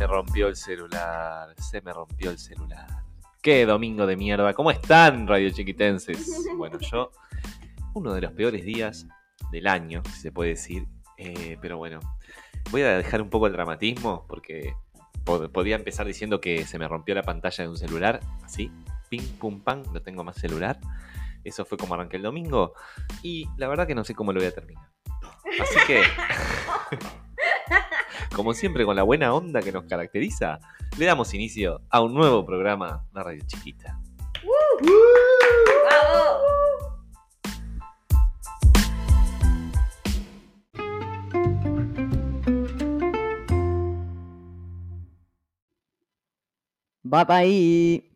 Se rompió el celular, se me rompió el celular. Qué domingo de mierda. ¿Cómo están, radio chiquitenses? Bueno, yo, uno de los peores días del año, si se puede decir. Eh, pero bueno, voy a dejar un poco el dramatismo porque pod- podía empezar diciendo que se me rompió la pantalla de un celular, así, ping, pum, pam, no tengo más celular. Eso fue como arranqué el domingo. Y la verdad que no sé cómo lo voy a terminar. Así que, como siempre, con la buena onda que nos caracteriza, le damos inicio a un nuevo programa de Radio Chiquita. ¡Bravo! Va pa' ahí.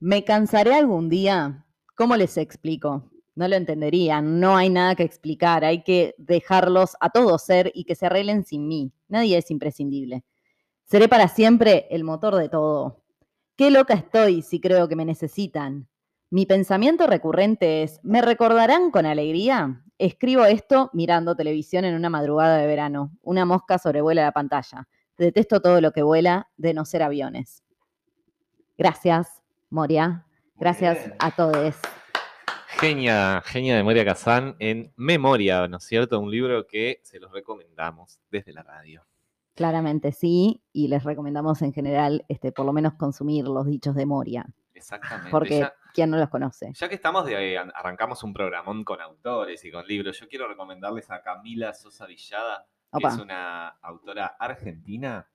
¿Me cansaré algún día? ¿Cómo les explico? No lo entenderían, no hay nada que explicar, hay que dejarlos a todos ser y que se arreglen sin mí. Nadie es imprescindible. Seré para siempre el motor de todo. Qué loca estoy si creo que me necesitan. Mi pensamiento recurrente es, ¿me recordarán con alegría? Escribo esto mirando televisión en una madrugada de verano. Una mosca sobrevuela la pantalla. Detesto todo lo que vuela, de no ser aviones. Gracias, Moria. Gracias a todos. Genia, genia de Moria Kazán en Memoria, ¿no es cierto? Un libro que se los recomendamos desde la radio. Claramente sí, y les recomendamos en general, este, por lo menos consumir los dichos de Moria, Exactamente. porque Ya, ¿quién no los conoce? ya que estamos de, arrancamos un programón con autores y con libros, yo quiero recomendarles a Camila Sosa Villada, que Opa. es una autora argentina,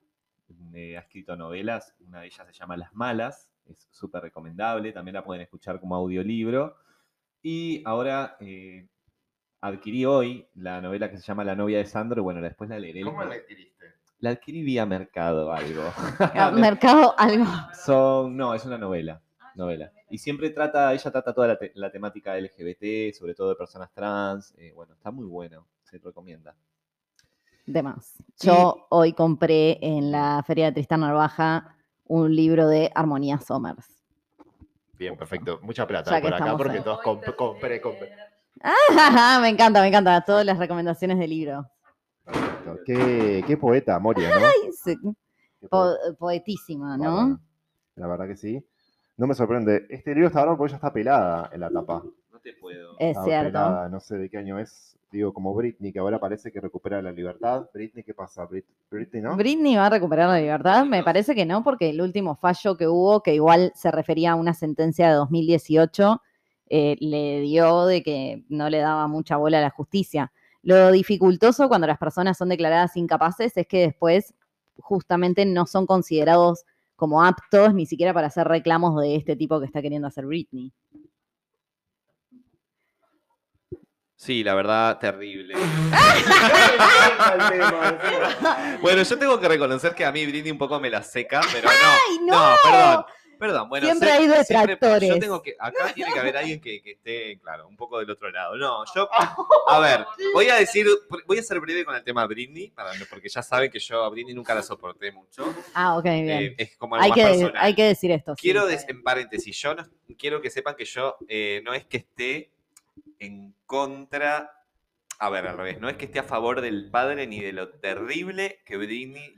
eh, ha escrito novelas, una de ellas se llama Las Malas, es súper recomendable, también la pueden escuchar como audiolibro. Y ahora eh, adquirí hoy la novela que se llama La novia de Sandro, y bueno, después la leeré. ¿Cómo la adquiriste? La adquirí vía mercado, algo. Ah, Mercado, algo. Son, no, es una novela. novela. Y siempre trata, ella trata toda la, te- la temática LGBT, sobre todo de personas trans. eh, bueno, está muy bueno, se recomienda. De más. Yo hoy compré en la Feria de Tristán Narvaja un libro de Armonía Somers. Bien, perfecto. Mucha plata por acá porque todos comp- compré, compré. Ah, me encanta, me encanta. Todas las recomendaciones de libro. Perfecto. Qué, qué poeta, Moria, ¿no? Ay, sí, Qué po- poeta. poetísima, ¿no? La verdad que sí. No me sorprende. Este libro está bárbaro porque ya está pelada en la tapa. No te puedo. Es Está cierto. pelada, no sé de qué año es. Digo, como Britney, que ahora parece que recupera la libertad. Britney, ¿qué pasa? Brit- Britney, ¿no? Britney va a recuperar la libertad. Me parece que no, porque el último fallo que hubo, que igual se refería a una sentencia de 2018, eh, le dio de que no le daba mucha bola a la justicia. Lo dificultoso cuando las personas son declaradas incapaces es que después justamente no son considerados como aptos ni siquiera para hacer reclamos de este tipo que está queriendo hacer Britney. Sí, la verdad, terrible. bueno, yo tengo que reconocer que a mí Britney un poco me la seca, pero no. ¡Ay, no! perdón. Perdón, bueno, Siempre sé- hay siempre- detractores. yo tengo que, acá tiene que haber alguien que, que esté, claro, un poco del otro lado. No, yo, a ver, voy a decir, voy a ser breve con el tema Britney, para- porque ya saben que yo a Britney nunca la soporté mucho. Ah, ok, bien. Eh, es como algo hay, más que, personal. hay que decir esto. sí. Quiero, des- en paréntesis, yo no- quiero que sepan que yo eh, no es que esté en contra, a ver, al revés, no es que esté a favor del padre ni de lo terrible que Britney,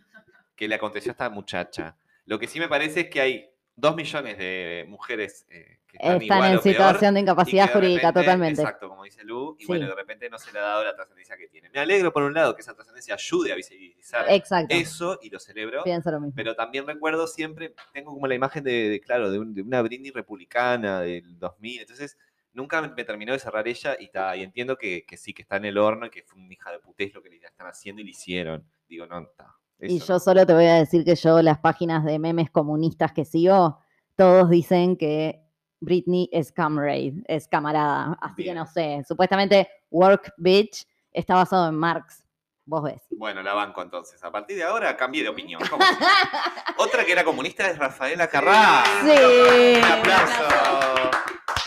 que le aconteció a esta muchacha. Lo que sí me parece es que hay dos millones de mujeres eh, que están, Están igual en o peor, situación de y incapacidad de jurídica, repente- totalmente. Exacto, como dice Lu, y Sí. bueno, de repente no se le ha dado la trascendencia que tiene. Me alegro por un lado que esa trascendencia ayude a visibilizar Exacto. eso y lo celebro. Pienso lo mismo. Pero también recuerdo siempre, tengo como la imagen de, de, claro, de, un- de una Britney republicana del 2000. Entonces, nunca me, terminó de cerrar ella y, ta, y entiendo que, que sí, que está en el horno y que fue una hija de putés lo que le están haciendo y le hicieron. Digo, no, está. Y yo no. solo te voy a decir que yo las páginas de memes comunistas que sigo, todos dicen que Britney es comrade, es camarada. Así que no sé, supuestamente Work Bitch está basado en Marx. Vos ves. Bueno, la banco entonces. A partir de ahora cambié de opinión. ¿Cómo se- Otra que era comunista es Rafaela Carrá. Sí. Un aplauso.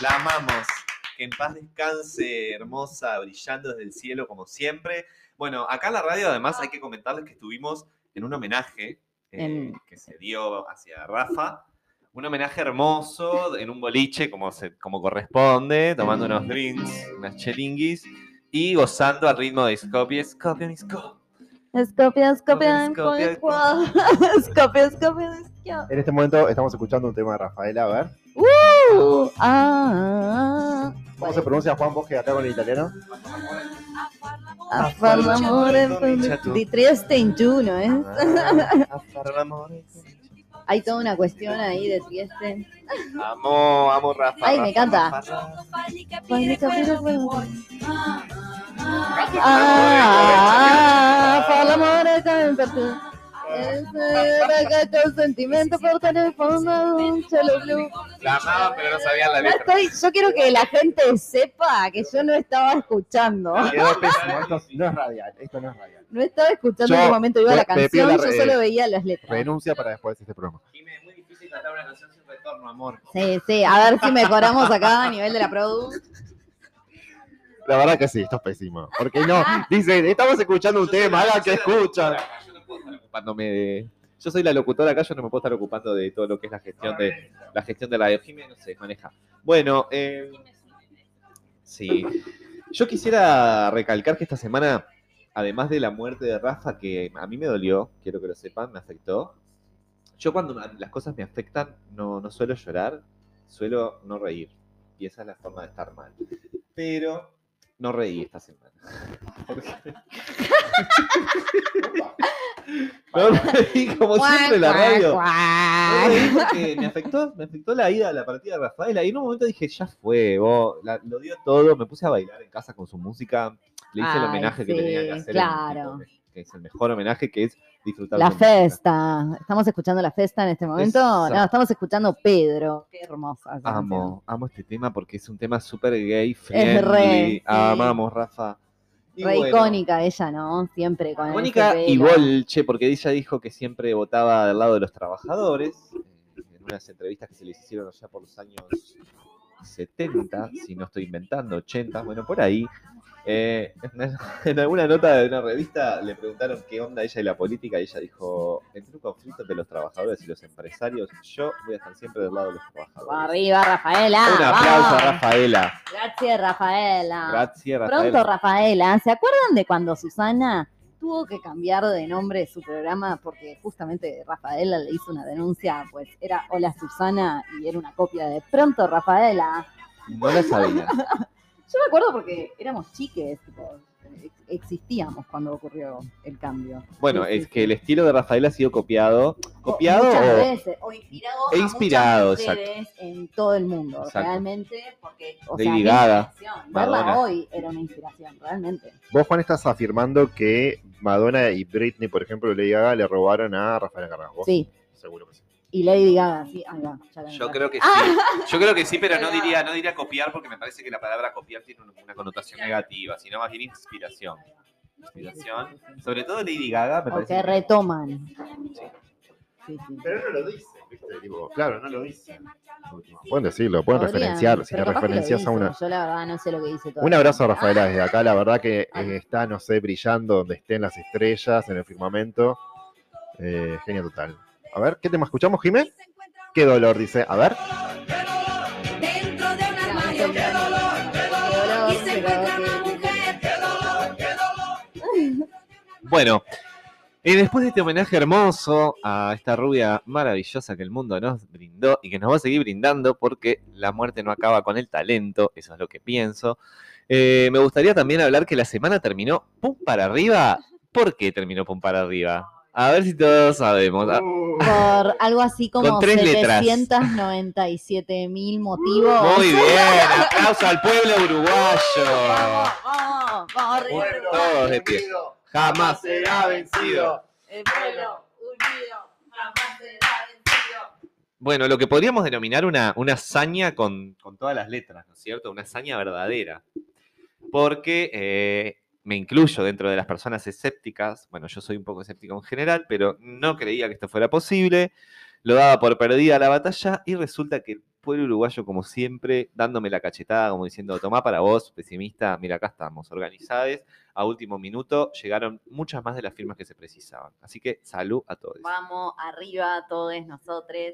La amamos. Que en paz descanse, hermosa, brillando desde el cielo como siempre. Bueno, acá en la radio además hay que comentarles que estuvimos en un homenaje eh, En- que se dio hacia Rafa. Un homenaje hermoso en un boliche como, se, como corresponde, tomando unos drinks, unas chelinguis y gozando al ritmo de Skop. Escopia, escopia, Escopia, escopia, escopia, escopia, escopia. En este momento estamos escuchando un tema de Rafaela, a ver. Uh, ah, ¿Cómo se pronuncia Juan vos que acá con el italiano? a far l'amore di Trieste in Juno, ¿eh? Hay toda una cuestión ahí de Trieste. Amo, amo Rafa. Ay, me Rafa, encanta. Rafa, Ah, ah, sentimento por teléfono, un cielo blu. La amaba, pero no sabía la No estoy, yo quiero que la gente sepa que yo no estaba escuchando. Quedó pésimo, esto no es radial, esto no es radial. No estaba escuchando Yo en qué momento iba la canción, la yo solo veía las letras. Renuncia para después de este programa. Jimé, es muy difícil cantar una canción sin retorno, amor. Sí, sí, a ver si mejoramos acá a nivel de la produ. La verdad que sí, esto es pésimo. Porque no, dicen, estamos escuchando un tema, hagan que escuchan. Estar ocupándome de. Yo soy la locutora acá, yo no me puedo estar ocupando de todo lo que es la gestión de la gestión de radio. Jimé no se maneja. Bueno, eh, sí. Yo quisiera recalcar que esta semana, además de la muerte de Rafa, que a mí me dolió, quiero que lo sepan, me afectó. Yo cuando las cosas me afectan no, no suelo llorar, suelo no reír. Y esa es la forma de estar mal. Pero no reí esta semana. No como siempre la radio. Porque me afectó, me afectó la ida a la partida de Rafaela. Y en un momento dije, ya fue, vos, la- lo dio todo. Me puse a bailar en casa con su música. Le hice el homenaje que sí, tenía que hacer. claro. que es el mejor homenaje, que es disfrutar La su música. festa. ¿Estamos escuchando la festa en este momento? Exacto. No, estamos escuchando Pedro. Qué hermosa. canción. Amo, amo este tema porque es un tema súper gay, friendly. re, sí. Amamos, Rafa. Re bueno, icónica ella, ¿no? Siempre con Icónica y. Bolche, porque ella dijo que siempre votaba del lado de los trabajadores, eh, en unas entrevistas que se les hicieron allá por los años 70, si no estoy inventando, 80, bueno, por ahí. Eh, en, alguna nota de una revista le preguntaron qué onda ella y la política, y ella dijo, entre un conflicto entre los trabajadores y los empresarios, yo voy a estar siempre del lado de los trabajadores. Arriba, Rafaela. Un aplauso a. Rafaela. Gracias, Rafaela. Gracias, Pronto, Rafaela. Rafaela. ¿Se acuerdan de cuando Susana tuvo que cambiar de nombre su programa porque justamente Rafaela le hizo una denuncia? Pues era Hola Susana y era una copia de Pronto, Rafaela. No la sabía. Yo me acuerdo porque éramos chiques, tipo, ex- existíamos cuando ocurrió el cambio. Bueno, es sí. que el estilo de Rafaela ha sido copiado. ¿Copiado muchas o...? veces, o inspirado, E a inspirado, muchas mujeres en todo el mundo, Exacto. realmente, porque, o Lady sea, Gaga, inspiración. Verla Madonna. hoy era una inspiración, realmente. Vos, Juan, estás afirmando que Madonna y Britney, por ejemplo, Lady Gaga, le robaron a Rafael Carrasco. Sí, Seguro que sí. Y Lady Gaga, sí, ahí va, ya la Yo creo que sí. Yo creo que sí, pero no diría, no diría copiar porque me parece que la palabra copiar tiene una- connotación negativa, sino más bien inspiración. Inspiración. Sobre todo Lady Gaga, me O parece. que que- retoman. Sí. Sí, sí. Pero no lo dicen, ¿viste? Claro, no lo dicen. Pueden decirlo, pueden Podrían, referenciar. Si lo referencias a dice, una. Yo la verdad no sé lo que dice todo. Un abrazo a Rafaela desde acá, la verdad que Ay. está, no sé, brillando donde estén las estrellas, en el firmamento. Eh, genio total. A ver, ¿qué tema escuchamos, Jimé? Qué dolor, dice. A ver. Dentro de un Qué armario, qué dolor, qué dolor. Y se encuentra una mujer, qué dolor, qué dolor. Bueno, y después de este homenaje hermoso a esta rubia maravillosa que el mundo nos brindó y que nos va a seguir brindando porque la muerte no acaba con el talento, eso es lo que pienso. eh, me gustaría también hablar que la semana terminó pum para arriba. ¿Por qué terminó pum para arriba? A ver si todos sabemos. Ah, Por algo así como Con tres letras. 797 mil motivos. Muy bien, aplauso al pueblo uruguayo. Vamos, vamos, vamos arriba. Todos de pie. Jamás será vencido. El pueblo unido jamás será vencido. Bueno, lo que podríamos denominar una, una hazaña con, con todas las letras, ¿no es cierto? Una hazaña verdadera. Porque eh, me incluyo dentro de las personas escépticas. Bueno, yo soy un poco escéptico en general, pero no creía que esto fuera posible. Lo daba por perdida la batalla y resulta que el pueblo uruguayo, como siempre, dándome la cachetada, como diciendo, tomá para vos, pesimista, mira, acá estamos, organizados. A último minuto llegaron muchas más de las firmas que se precisaban. Así que salud a todos. Vamos arriba, todos nosotros.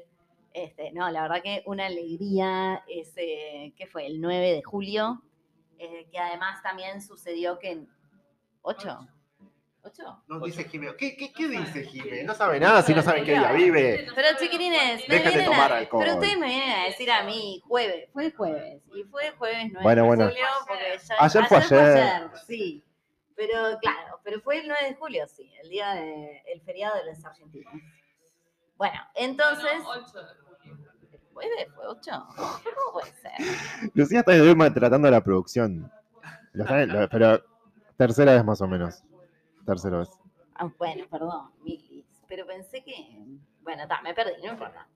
Este, no, la verdad que una alegría ese, ¿qué fue? El 9 de julio, eh, que además también sucedió que 8, ¿Ocho? No dice Jimé. ¿Qué, qué, qué dice Jimé? No sabe nada si no saben qué día vive. Pero chiquilines, me Dejen de vienen tomar a, alcohol. pero ustedes me vienen a decir a mí jueves, fue el jueves, y fue el jueves 9 Bueno, de bueno. julio, porque ya, Ayer fue ayer. sí. Pero claro, pero fue el 9 de julio, sí, el día de, el feriado de los argentinos. Bueno, entonces, ¿el jueves fue 8? ¿Cómo puede ser? Lucía está a la producción. Lo- pero tercera vez más o menos. Tercera vez. Ah, bueno, perdón, Milis, pero pensé que, bueno, ta, me perdí, no importa.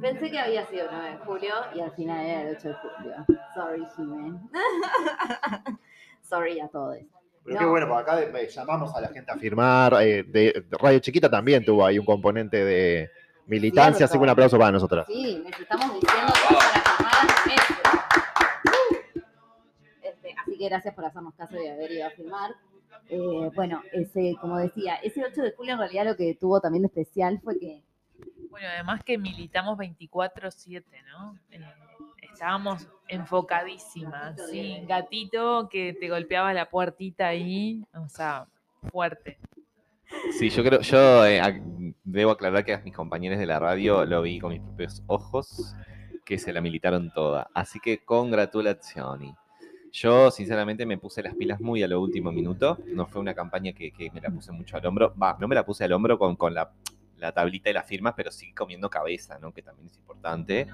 Pensé que había sido el 9 de julio y al final era el 8 de julio. Sorry, Jimen. Sorry a todos. Pero No. qué bueno, por acá llamamos a la gente a firmar. eh, de, de Radio Chiquita también tuvo ahí un componente de militancia, así que un aplauso para nosotras. Sí, necesitamos diciendo cosas para firmar las meses. Este, así que gracias por hacernos caso y haber ido a firmar. Eh, bueno, ese, como decía, ese 8 de julio en realidad lo que tuvo también de especial fue que Bueno, además que militamos 24-7, ¿no? Eh, estábamos enfocadísimas, sí. Gatito que te golpeaba la puertita ahí, o sea, fuerte. Sí, yo creo, yo eh, debo aclarar que a mis compañeros de la radio lo vi con mis propios ojos, que se la militaron toda. Así que congratulazioni. Yo, sinceramente, me puse las pilas muy a lo último minuto. No fue una campaña que, que me la puse mucho al hombro. Va, no me la puse al hombro con, con la, la tablita de las firmas, pero sí comiendo cabeza, ¿no? Que también es importante.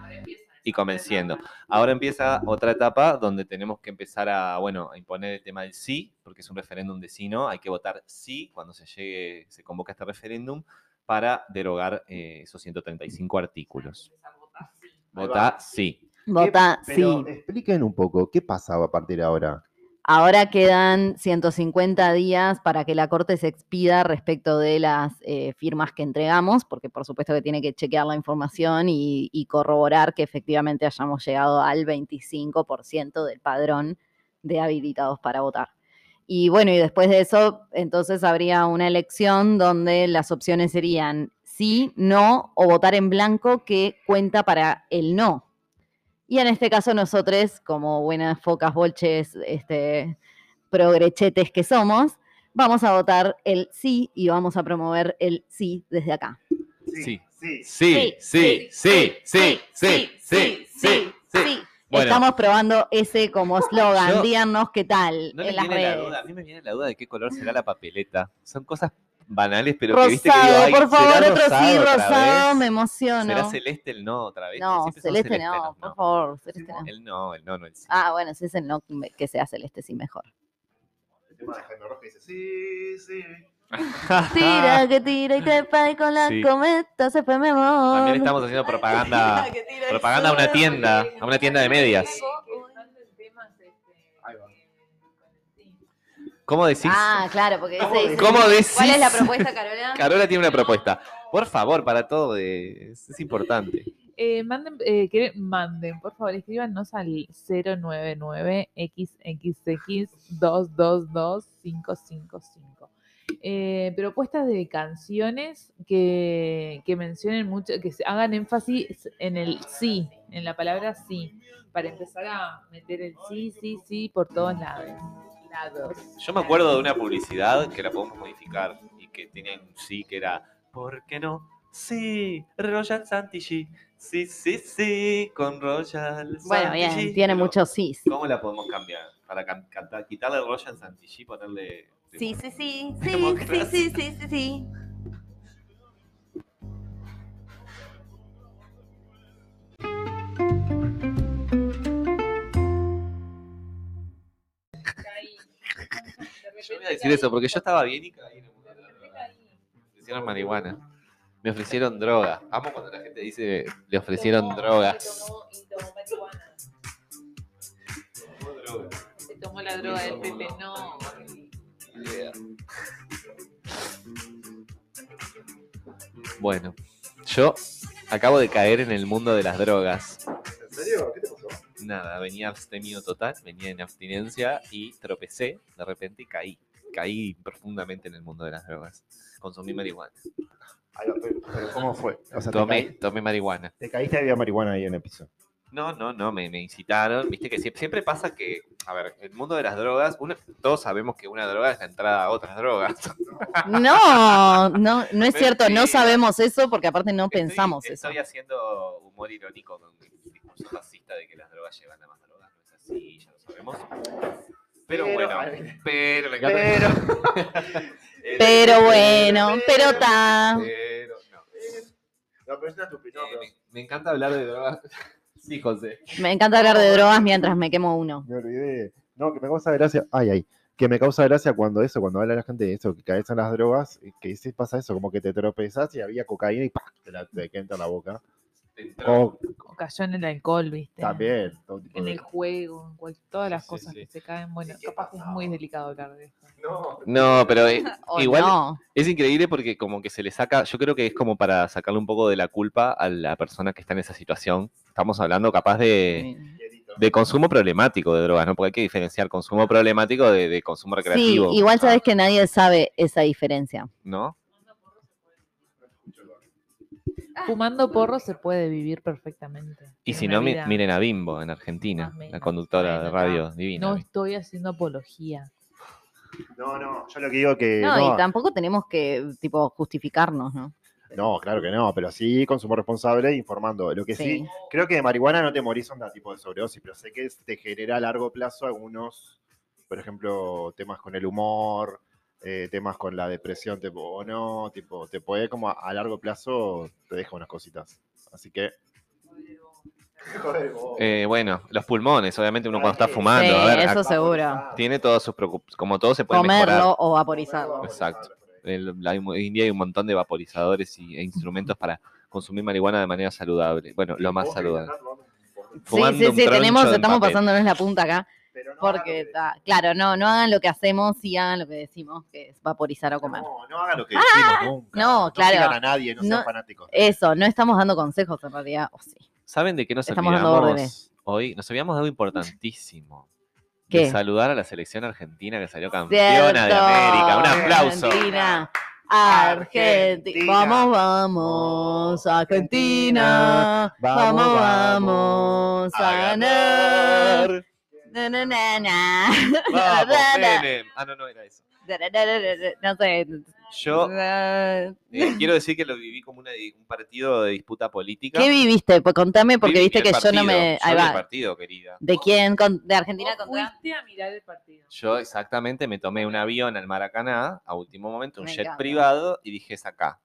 Y convenciendo. Ahora empieza otra etapa donde tenemos que empezar a, bueno, a imponer el tema del sí, porque es un referéndum de sí, ¿no? Hay que votar sí cuando se llegue, se convoca este referéndum para derogar eh, esos 135 artículos. Vota sí. Vota ¿Qué- pero sí. expliquen un poco, ¿qué pasaba a partir de ahora? Ahora quedan 150 días para que la Corte se expida respecto de las eh, firmas que entregamos, porque por supuesto que tiene que chequear la información y, y corroborar que efectivamente hayamos llegado al 25% del padrón de habilitados para votar. Y bueno, y después de eso, entonces habría una elección donde las opciones serían sí, no o votar en blanco que cuenta para el no. Y en este caso nosotros, como buenas focas bolches, este, progrechetes que somos, vamos a votar el sí y vamos a promover el sí desde acá. Sí. sí. Sí, sí, sí, sí, sí, sí, sí, sí. Bueno. Estamos probando ese como eslogan. Díganos qué tal No en me las viene la redes. duda, a mí me viene la duda de qué color será la papeleta. Son cosas banales, pero que viste que Rosado, digo, ay, por favor, ¿será otro sí, rosado, vez? me emociono. ¿Será celeste el no otra vez? No, celeste no, los por favor, celeste no. El no, el no, no el sí. Ah, bueno, si es el no, que sea celeste, sí, mejor. El tema de Jaime Rojas dice, sí, sí. Tira, que tira y te y con la Sí. cometa se fue mi amor. También estamos haciendo propaganda, propaganda a una tienda, a una tienda de medias. ¿Cómo decís? Ah, claro, porque dice- ¿Cómo decís? ¿Cuál es la propuesta, Carola? Carola tiene una propuesta. Por favor, para todo, es, es importante. Eh, manden, eh, que- manden, por favor, escríbanos al 099-XXX222555. Eh, propuestas de canciones que, que mencionen mucho, que se hagan énfasis en el sí, en la palabra sí, para empezar a meter el sí, sí, sí por todos lados. Lados. Yo me acuerdo de una publicidad que la podemos modificar y que tenía un sí que era ¿Por qué no? Sí, Royal Santici. Sí, sí, sí, con Royal Bueno, bien, tiene Pero, muchos sí. ¿Cómo la podemos cambiar? Para can- cantar, quitarle el Royal Santici y ponerle. Sí, sí, sí, sí, sí, sí, sí, sí. Yo voy a decir eso porque yo estaba bien y caí en el mundo de la droga. Me ofrecieron marihuana. Me ofrecieron droga. Amo cuando la gente dice le ofrecieron droga. Tomó droga. Se tomó la droga del Pepe, no. Bueno, yo acabo de caer en el mundo de las drogas. ¿En serio? ¿Qué te? Nada, venía abstemido total, venía en abstinencia y tropecé de repente y caí. Caí profundamente en el mundo de las drogas. Consumí marihuana. Ay, pero, pero ¿cómo fue? O sea, te, Tomé, caí- tomé marihuana. te caíste había marihuana ahí en el piso. No, no, no, me, me incitaron. Viste que sie- siempre pasa que, a ver, el mundo de las drogas, uno- todos sabemos que una droga es la entrada a otras drogas. No, no, no es cierto, no sabemos eso porque aparte no Estoy- pensamos eso. Estoy haciendo humor irónico con discurso racista de que las drogas llevan a más drogas. No es así, ya lo sabemos. Pero, Pero- bueno, pero me encanta. Pero bueno, pero ta. Pero, no. No, pero es una estupidez. Eh, me, me encanta hablar de drogas. Sí, José. Me encanta hablar de drogas mientras me quemo uno. Me olvidé. No, que me causa gracia. Ay, ay. Que me causa gracia cuando eso, cuando habla la gente de eso, que caes en las drogas, y que dice pasa eso, como que te tropezás y había cocaína y ¡pah! te, la, te entra en la boca. O O cayó en el alcohol, ¿viste? también. todo tipo En de- el juego, en cual- todas las Sí, cosas sí. que se caen. Bueno, ¿Qué capaz que es muy delicado hablar de esto. No, No, pero eh, O igual no. es increíble porque como que se le saca, yo creo que es como para sacarle un poco de la culpa a la persona que está en esa situación. Estamos hablando capaz de, de consumo problemático de drogas, ¿no? Porque hay que diferenciar consumo problemático de, de consumo Sí, recreativo. igual Ah, sabes que nadie sabe esa diferencia. ¿No? Fumando porro se puede vivir perfectamente. Y si no, mi- vida. miren a Bimbo en Argentina, la conductora de Bueno, radio divina. No estoy haciendo apología. no, no, yo lo que digo que. No, no, y tampoco tenemos que, tipo, justificarnos, ¿no? no, claro que no, pero sí consumo responsable informando. Lo que sí, Sí. creo que de marihuana no te morís onda tipo de sobredosis, pero sé que te genera a largo plazo algunos, por ejemplo, temas con el humor, eh, temas con la depresión, tipo, o no, tipo, te puede como a, a largo plazo te deja unas cositas. Así que. Eh, bueno, los pulmones, obviamente uno cuando está Sí, fumando, a ver, eso seguro. tiene todas sus preocupaciones, como todo se puede Comerlo mejorar. o vaporizarlo. Exacto. El- la- hoy en día hay un montón de vaporizadores y, e instrumentos para consumir marihuana de manera saludable. Bueno, lo más saludable. Sí, Fumando sí, sí, tenemos, estamos pasándonos la punta acá. Pero no Porque, hagan lo que- ta- claro, no, no hagan lo que hacemos y hagan lo que decimos, que es vaporizar o comer. No, no hagan lo que decimos nunca. no, claro. sigan a nadie, no sean No. fanáticos. Eso, no estamos dando consejos en realidad. O sí. ¿Saben de qué nos Estamos dando órdenes. hoy? Nos de algo importantísimo. ¿Qué? De saludar a la selección argentina que salió campeona de América. Un aplauso. Argentina. Argentina. Vamos, vamos, Argentina. Vamos, vamos a ganar. Na, na, na, na. Vamos, Menem. Ah, no, no era eso. No sé. Yo eh, quiero decir que lo viví como una di- un partido de disputa política. ¿Qué viviste? Pues contame, porque Viví viste el que yo no me. Ahí vi el va. partido, querida. ¿De quién? Con- ¿De Argentina Vos contra? fuiste a mirar el partido. Yo exactamente me tomé un avión al Maracaná a último momento, un Me jet encanta. privado, y dije es acá.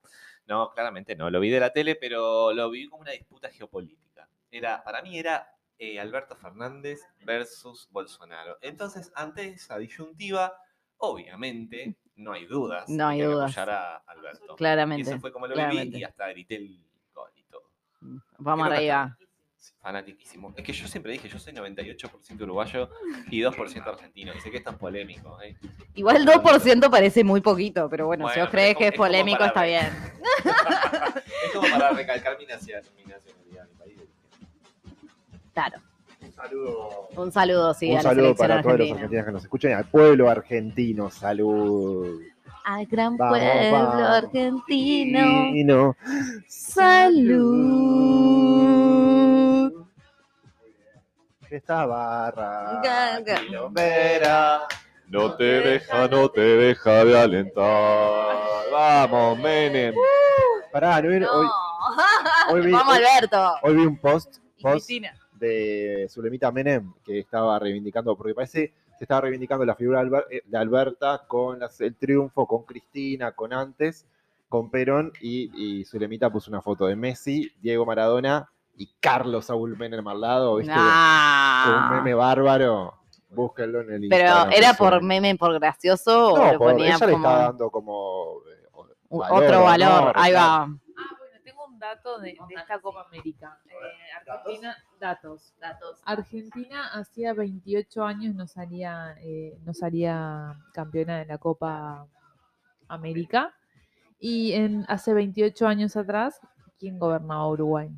No, claramente no, lo vi de la tele, pero lo vi como una disputa geopolítica. Era, para mí era eh, Alberto Fernández versus Bolsonaro. Entonces, ante esa disyuntiva, obviamente, no hay dudas. No hay que dudas. apoyar a Alberto. Y Claramente. eso fue como lo viví claramente. y hasta grité el gol y todo. Vamos Creo arriba. Fanatiquísimo. Es que yo siempre dije, yo soy 98% uruguayo y 2% argentino. Y sé que esto es polémico. ¿eh? Igual el 2% parece muy poquito, pero bueno, si Bueno, os crees que es polémico, para está bien. es como para recalcar mi nacionalidad, mi. Claro. Un saludo. Un saludo, sí, un a la saludo selección para todos los argentinos que nos escuchan y al pueblo argentino. Salud. Al gran Vamos, pueblo vamos. argentino. Salud. Esta barra. Quilombera. No te deja, no te deja de alentar. Vamos, Menem. Pará, no hoy, hoy vi- Vamos, hoy- Alberto. hoy vi un post, Y post Cristina. De Zulemita Menem que estaba reivindicando, porque parece se estaba reivindicando la figura de eh, Alberta con las- el triunfo, con Cristina, con antes, con Perón, y, y Zulemita puso una foto de Messi, Diego Maradona y Carlos Saúl Menem al lado, ¿viste? Con un Nah. meme bárbaro. Búsquenlo en el Pero, Instagram. ¿era que por meme, por gracioso o No, lo por- ponía ella le está dando como eh, valor, otro valor? honor, Ahí va. Un dato de, de esta Copa América. Eh, Argentina, datos. Argentina hacía 28 años no salía, eh, no salía campeona de la Copa América. Y en, hace 28 años atrás, ¿quién gobernaba Uruguay?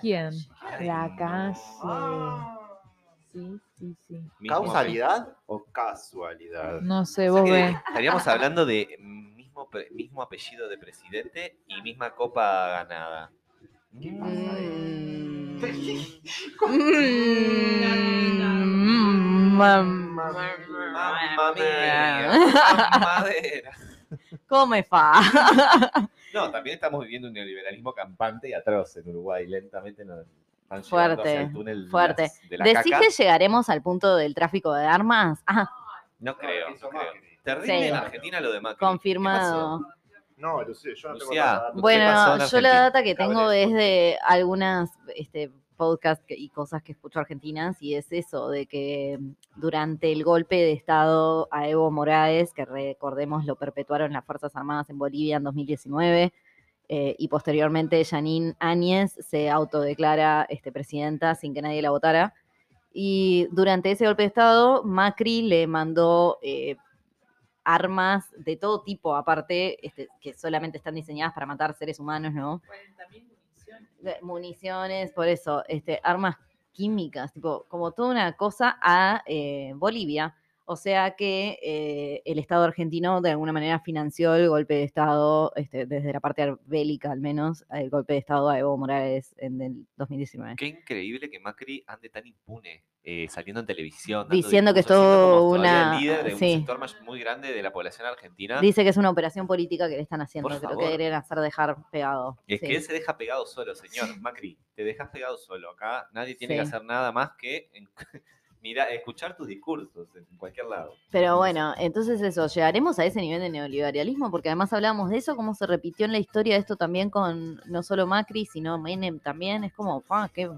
¿Quién? La calle. Sí, sí, sí. ¿Causalidad o casualidad? No sé, O sea vos ves. Estaríamos hablando de mismo, apellido de presidente y misma copa ganada. Mm. Mm, Mamma mía, madera. Come fa. No, también estamos viviendo un neoliberalismo campante y atroz en Uruguay. Lentamente nos van Fuerte, el túnel de fuerte. las- de la ¿Decís caca. que llegaremos al punto del tráfico de armas? Ah, No creo, hizo no creo. Terrible Sí. en Argentina lo de Macri. ¿Qué confirmado. No, Lucía, yo no tengo Lucía, tanta data. ¿qué pasó Bueno, en yo la data que tengo es de algunas este, podcasts y cosas que escucho argentinas y es eso, de que durante el golpe de Estado a Evo Morales, que recordemos lo perpetuaron las Fuerzas Armadas en Bolivia en 2019, eh, y posteriormente Janine Áñez se autodeclara este, presidenta sin que nadie la votara. Y durante ese golpe de Estado, Macri le mandó eh, armas de todo tipo, aparte, este, que solamente están diseñadas para matar seres humanos, ¿no? 40.000 municiones. Municiones, por eso, este, armas químicas, tipo, como toda una cosa a eh, Bolivia. O sea que eh, el Estado argentino de alguna manera financió el golpe de Estado, este, desde la parte bélica al menos, el golpe de Estado a Evo Morales en el 2019. Qué increíble que Macri ande tan impune, eh, saliendo en televisión. Diciendo que es todo una- líder de un sí. sector más- muy grande de la población argentina. Dice que es una operación política que le están haciendo, Por que lo favor. quieren hacer dejar pegado. Es sí. que él se deja pegado solo, señor Macri. Te dejas pegado solo. Acá nadie tiene que hacer nada más que mira, escuchar tus discursos en cualquier lado. Pero bueno, entonces eso, llegaremos a ese nivel de neoliberalismo, porque además hablábamos de eso, cómo se repitió en la historia esto también con no solo Macri, sino Menem también. Es como, pa, qué.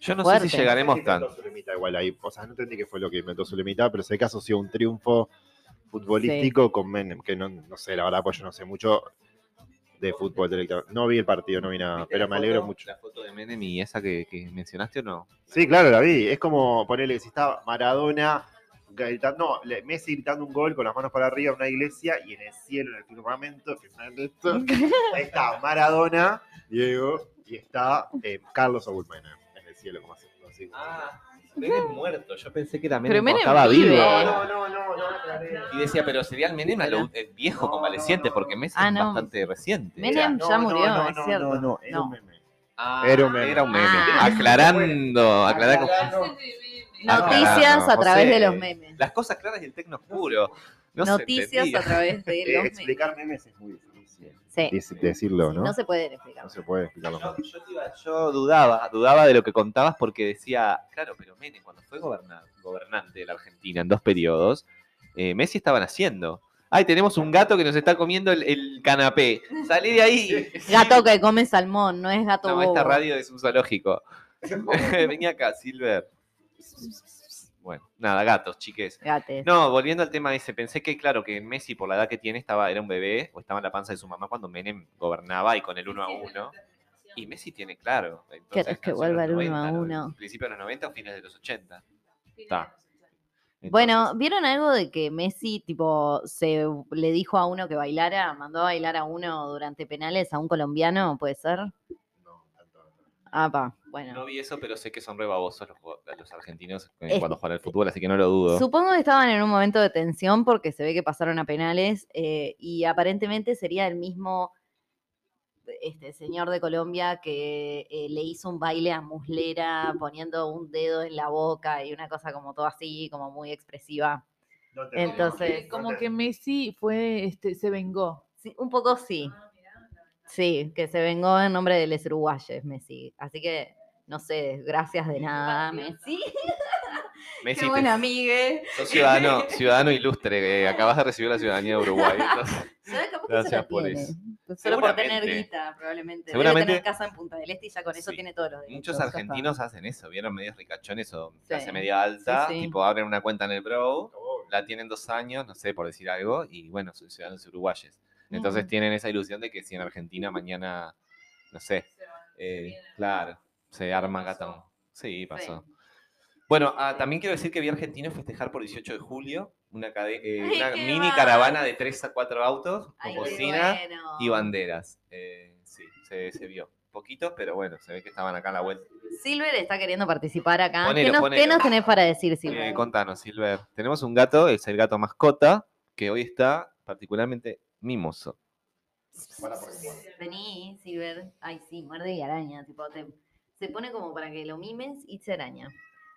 Yo no Fuerte. sé si llegaremos tanto. Zulemita igual ahí. O sea, no entendí qué fue lo que inventó Zulemita, pero sé que asoció un triunfo futbolístico con Menem, que no, no sé, la verdad, pues yo no sé mucho de fútbol directamente. No vi el partido, no vi nada, ¿Viste pero me alegro foto- mucho. La foto de Menem y esa que, que mencionaste o no? Sí, claro, la vi. Es como ponerle que si está Maradona gritando, no, Messi gritando un gol con las manos para arriba en una iglesia y en el cielo, en el firmamento, ahí está Maradona, Diego, y está eh, Carlos Saúl Menem en el cielo, como así. así. Ah, Menem muerto. Yo pensé que Menem estaba vivo. No, no, no, Y decía, pero sería el Menem a lo- el viejo No, convaleciente, no, porque Messi Ah, es no. bastante reciente. Menem ya murió, no, es no, cierto. No, no, era No. un meme. Ah, Era un meme. Era un meme. Ah. Aclarando, aclarando. Noticias Ah, a través José. de los memes. Las cosas claras y el tecno oscuro. No se Noticias entendía. a través de Eh, los memes. explicar memes es muy difícil. Sí, Dec- decirlo, ¿no? no se pueden explicar. No se puede explicar los Yo, yo te iba- yo dudaba, dudaba de lo que contabas porque decía, claro, pero Menem cuando fue goberna- gobernante de la Argentina en dos periodos, eh, Messi estaba naciendo. Ay, tenemos un gato que nos está comiendo el, el canapé. Salí de ahí. Gato que come salmón, no es gato No, bobo. esta radio es un zoológico. Venía acá, Silver. Bueno, nada, gatos, chiques. Gates. No, volviendo al tema ese, pensé que, claro, que Messi, por la edad que tiene, estaba, era un bebé o estaba en la panza de su mamá cuando Menem gobernaba y con el 1 a 1. Y Messi tiene claro. entonces, ¿Querés que vuelva el 1 a 90, 1? ¿no? Principios de los 90 o fines de los 80. Está. Bueno, ¿vieron algo de que Messi, tipo, se le dijo a uno que bailara, mandó a bailar a uno durante penales a un colombiano, puede ser? No, tanto. Ah, pa, bueno. no vi eso, pero sé que son re babosos los, argentinos Es- cuando juegan al fútbol, así que no lo dudo. Supongo que estaban en un momento de tensión porque se ve que pasaron a penales eh, y aparentemente sería el mismo este señor de Colombia que eh, le hizo un baile a Muslera poniendo un dedo en la boca y una cosa como todo así, como muy expresiva. No te- Entonces- Como que Messi fue, este, se vengó. Sí, un poco sí. Sí, que se vengó en nombre de los uruguayos, Messi. Así que, no sé, gracias de nada, Messi. Messi, Qué buen amigue. sos ciudadano, ciudadano ilustre, que acabas de recibir la ciudadanía de Uruguay. Gracias por eso. Solo por tener guita, probablemente. Seguramente- Debe tener casa en Punta del Este y ya con eso Sí. tiene todos los derechos. Muchos argentinos hacen eso, vieron medios ricachones o Sí. clase media alta, Sí, sí. tipo abren una cuenta en el Bro, la tienen dos años, no sé, por decir algo, y bueno, son ciudadanos uruguayes. Entonces tienen esa ilusión de que si en Argentina mañana, no sé, eh, claro, se arma gatón. Sí, pasó. Bueno, ah, también quiero decir que vi argentinos festejar por 18 de julio una, eh, Ay, una qué mini caravana de 3 a 4 autos con Ay, bocina bueno. y banderas. Eh, sí, se, se vio. Poquitos, pero bueno, se ve que estaban acá a la vuelta. Silver está queriendo participar acá. Ponelo, ¿Qué, nos, qué nos tenés para decir, Silver? Eh, contanos, Silver. Tenemos un gato, es el gato mascota, que hoy está particularmente mimoso. Igual. Vení, Silver. Ay, sí, muerde y araña. Tipo, te- Se pone como para que lo mimes y se araña.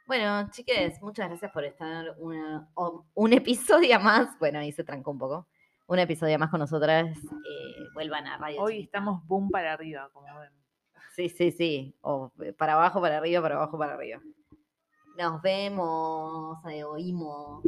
Bueno, chiques, muchas gracias por estar un episodio más. Bueno, ahí se trancó un poco. Un episodio más con nosotras. Eh, vuelvan a Radio Hoy estamos boom para arriba, como ven. Sí, sí, sí. O eh, para abajo, para arriba, para abajo, para arriba. Nos vemos, eh, oímos.